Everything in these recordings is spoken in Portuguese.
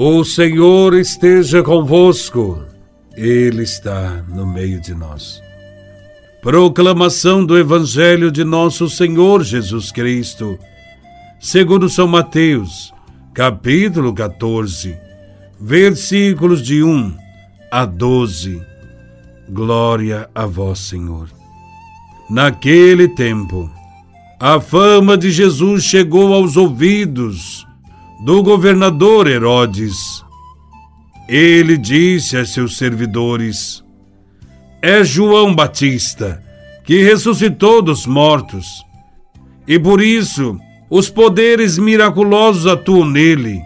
O Senhor esteja convosco, Ele está no meio de nós. Proclamação do Evangelho de Nosso Senhor Jesus Cristo, segundo São Mateus, capítulo 14, versículos de 1 a 12. Glória a Vós, Senhor. Naquele tempo, a fama de Jesus chegou aos ouvidos do governador Herodes. Ele disse a seus servidores: É João Batista, que ressuscitou dos mortos, e por isso os poderes miraculosos atuam nele.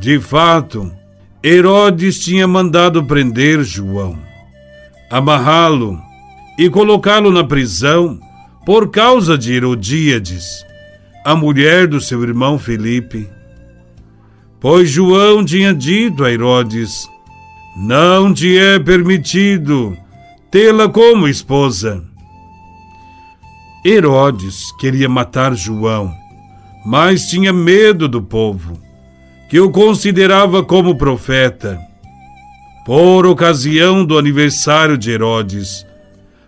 De fato, Herodes tinha mandado prender João, amarrá-lo e colocá-lo na prisão por causa de Herodíades a mulher do seu irmão Felipe. Pois João tinha dito a Herodes: Não te é permitido tê-la como esposa. Herodes queria matar João, mas tinha medo do povo, que o considerava como profeta. Por ocasião do aniversário de Herodes,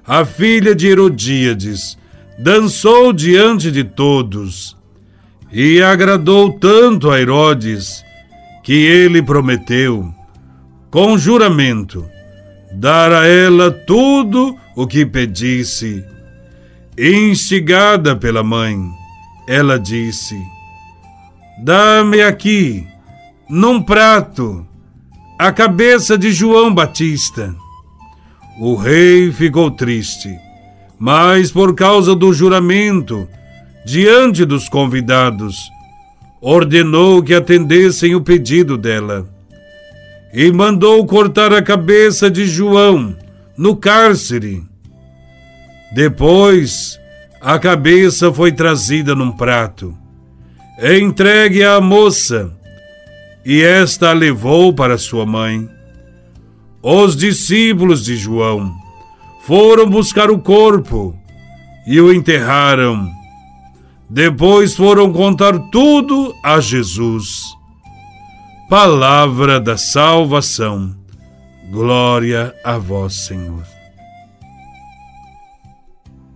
a filha de Herodíades dançou diante de todos e agradou tanto a Herodes que ele prometeu, com juramento, dar a ela tudo o que pedisse. Instigada pela mãe, ela disse: Dá-me aqui, num prato, a cabeça de João Batista. O rei ficou triste mas por causa do juramento, diante dos convidados, ordenou que atendessem o pedido dela e mandou cortar a cabeça de João no cárcere. Depois, a cabeça foi trazida num prato, entregue à moça, e esta a levou para sua mãe. Os discípulos de João foram buscar o corpo e o enterraram. Depois foram contar tudo a Jesus. Palavra da salvação. Glória a vós, Senhor.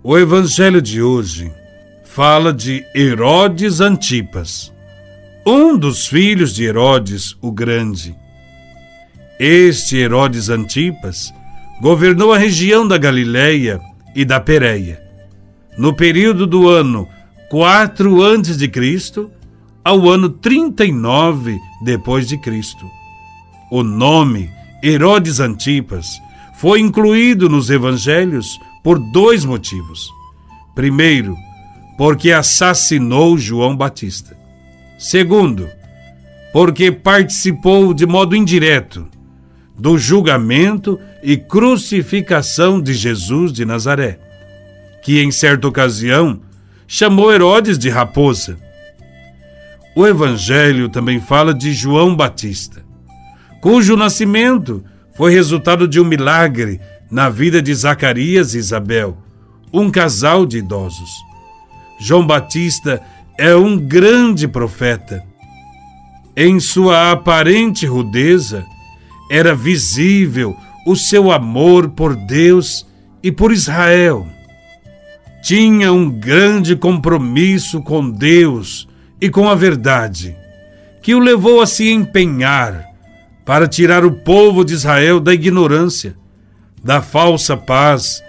O evangelho de hoje fala de Herodes Antipas, um dos filhos de Herodes o Grande. Este Herodes Antipas governou a região da Galiléia e da Pérea. No período do ano 4 antes de Cristo ao ano 39 depois de Cristo. O nome Herodes Antipas foi incluído nos evangelhos por dois motivos. Primeiro, porque assassinou João Batista. Segundo, porque participou de modo indireto do julgamento e crucificação de Jesus de Nazaré, que em certa ocasião chamou Herodes de raposa. O Evangelho também fala de João Batista, cujo nascimento foi resultado de um milagre na vida de Zacarias e Isabel, um casal de idosos. João Batista é um grande profeta. Em sua aparente rudeza, era visível o seu amor por Deus e por Israel. Tinha um grande compromisso com Deus e com a verdade, que o levou a se empenhar para tirar o povo de Israel da ignorância, da falsa paz,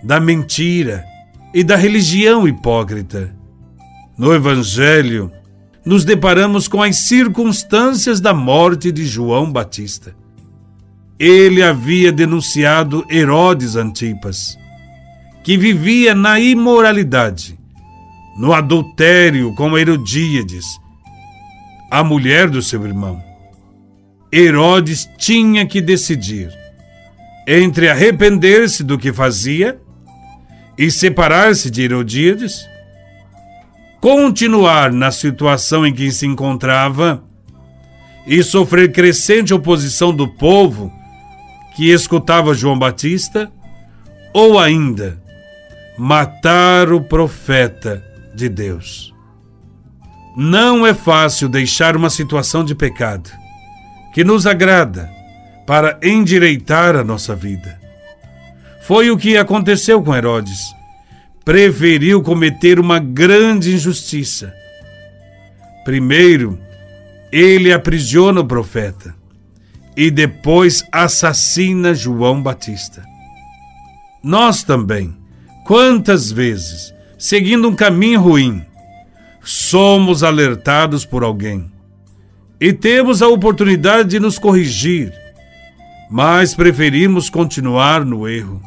da mentira e da religião hipócrita. No Evangelho, nos deparamos com as circunstâncias da morte de João Batista ele havia denunciado Herodes Antipas, que vivia na imoralidade, no adultério com Herodíades, a mulher do seu irmão. Herodes tinha que decidir entre arrepender-se do que fazia e separar-se de Herodíades, continuar na situação em que se encontrava e sofrer crescente oposição do povo que escutava João Batista, ou ainda matar o profeta de Deus. Não é fácil deixar uma situação de pecado que nos agrada para endireitar a nossa vida. Foi o que aconteceu com Herodes. Preferiu cometer uma grande injustiça. Primeiro, ele aprisiona o profeta e depois assassina João Batista. Nós também, quantas vezes, seguindo um caminho ruim, somos alertados por alguém e temos a oportunidade de nos corrigir, mas preferimos continuar no erro.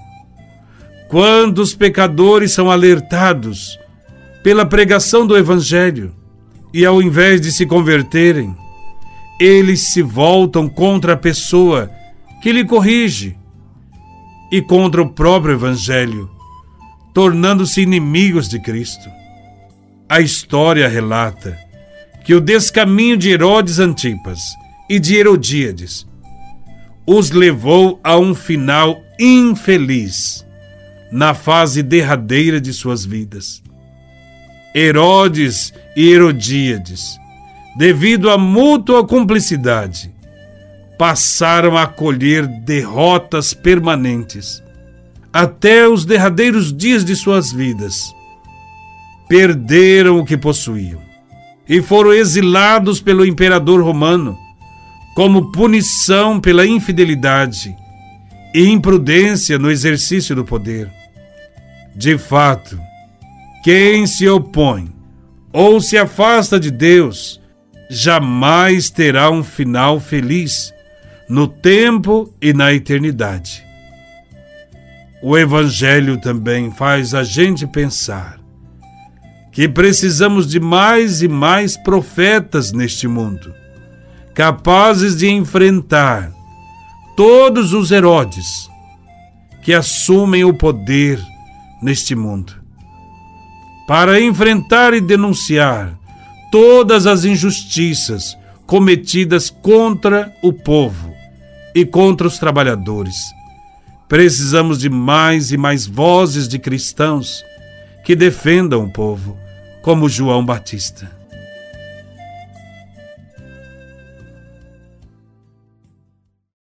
Quantos pecadores são alertados pela pregação do Evangelho e, ao invés de se converterem, eles se voltam contra a pessoa que lhe corrige e contra o próprio Evangelho, tornando-se inimigos de Cristo. A história relata que o descaminho de Herodes Antipas e de Herodíades os levou a um final infeliz na fase derradeira de suas vidas. Herodes e Herodíades, devido à mútua cumplicidade, passaram a colher derrotas permanentes até os derradeiros dias de suas vidas. Perderam o que possuíam e foram exilados pelo imperador romano como punição pela infidelidade e imprudência no exercício do poder. De fato, quem se opõe ou se afasta de Deus jamais terá um final feliz no tempo e na eternidade. O Evangelho também faz a gente pensar que precisamos de mais e mais profetas neste mundo, capazes de enfrentar todos os Herodes que assumem o poder neste mundo, para enfrentar e denunciar todas as injustiças cometidas contra o povo e contra os trabalhadores. Precisamos de mais e mais vozes de cristãos que defendam o povo como João Batista.